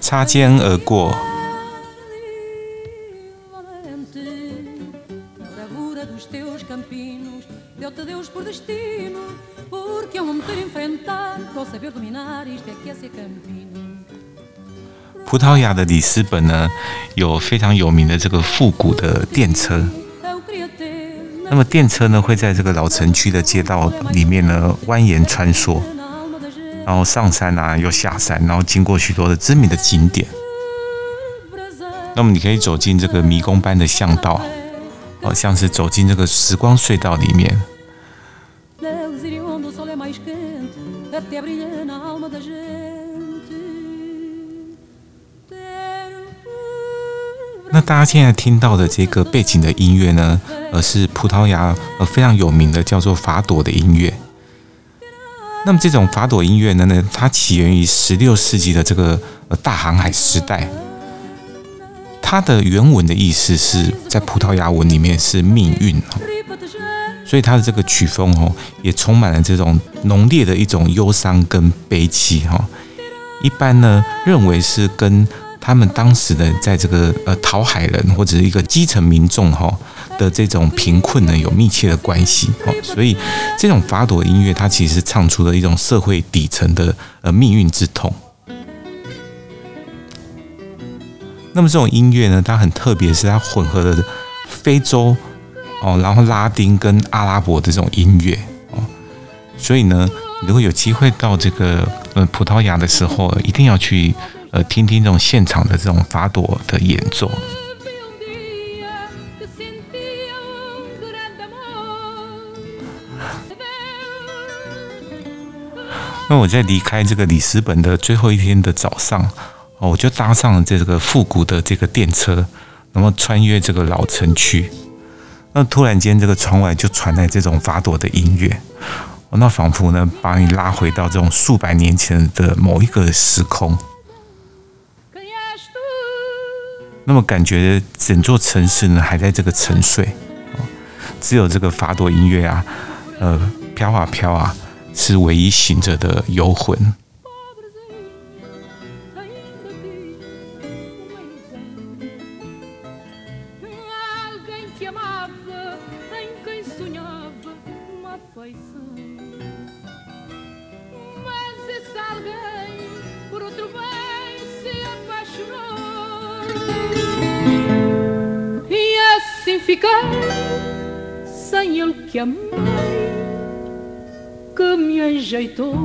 擦肩而过。 葡萄牙的里斯本呢，有非常有名的这个复古的电车。那么电车呢，会在这个老城区的街道里面呢蜿蜒穿梭，然后上山啊，又下山，然后经过许多的知名的景点。那么你可以走进这个迷宫般的巷道，好像是走进这个时光隧道里面。那大家现在听到的这个背景的音乐呢，呃，是葡萄牙呃非常有名的叫做法朵的音乐。那么这种法朵音乐呢，呢，它起源于十六世纪的这个呃大航海时代。它的原文的意思是在葡萄牙文里面是命运，所以它的这个曲风哦，也充满了这种浓烈的一种忧伤跟悲戚哈。一般呢认为是跟他们当时的在这个呃讨海人或者是一个基层民众哈的这种贫困呢有密切的关系哈，所以这种法朵音乐它其实唱出了一种社会底层的呃命运之痛。那么这种音乐呢，它很特别，是它混合了非洲哦，然后拉丁跟阿拉伯的这种音乐哦，所以呢，如果有机会到这个呃葡萄牙的时候，一定要去。呃，听听这种现场的这种法朵的演奏。那我在离开这个里斯本的最后一天的早上，哦，我就搭上了这个复古的这个电车，然后穿越这个老城区。那突然间，这个窗外就传来这种法朵的音乐，那仿佛呢，把你拉回到这种数百年前的某一个时空。那么感觉整座城市呢还在这个沉睡，只有这个法朵音乐啊，呃，飘啊飘啊，是唯一醒着的游魂。que amava, em quem sonhava uma afeição. Mas esse alguém, por outro bem, se apaixonou. E assim fiquei, sem ele que amei, que me enjeitou.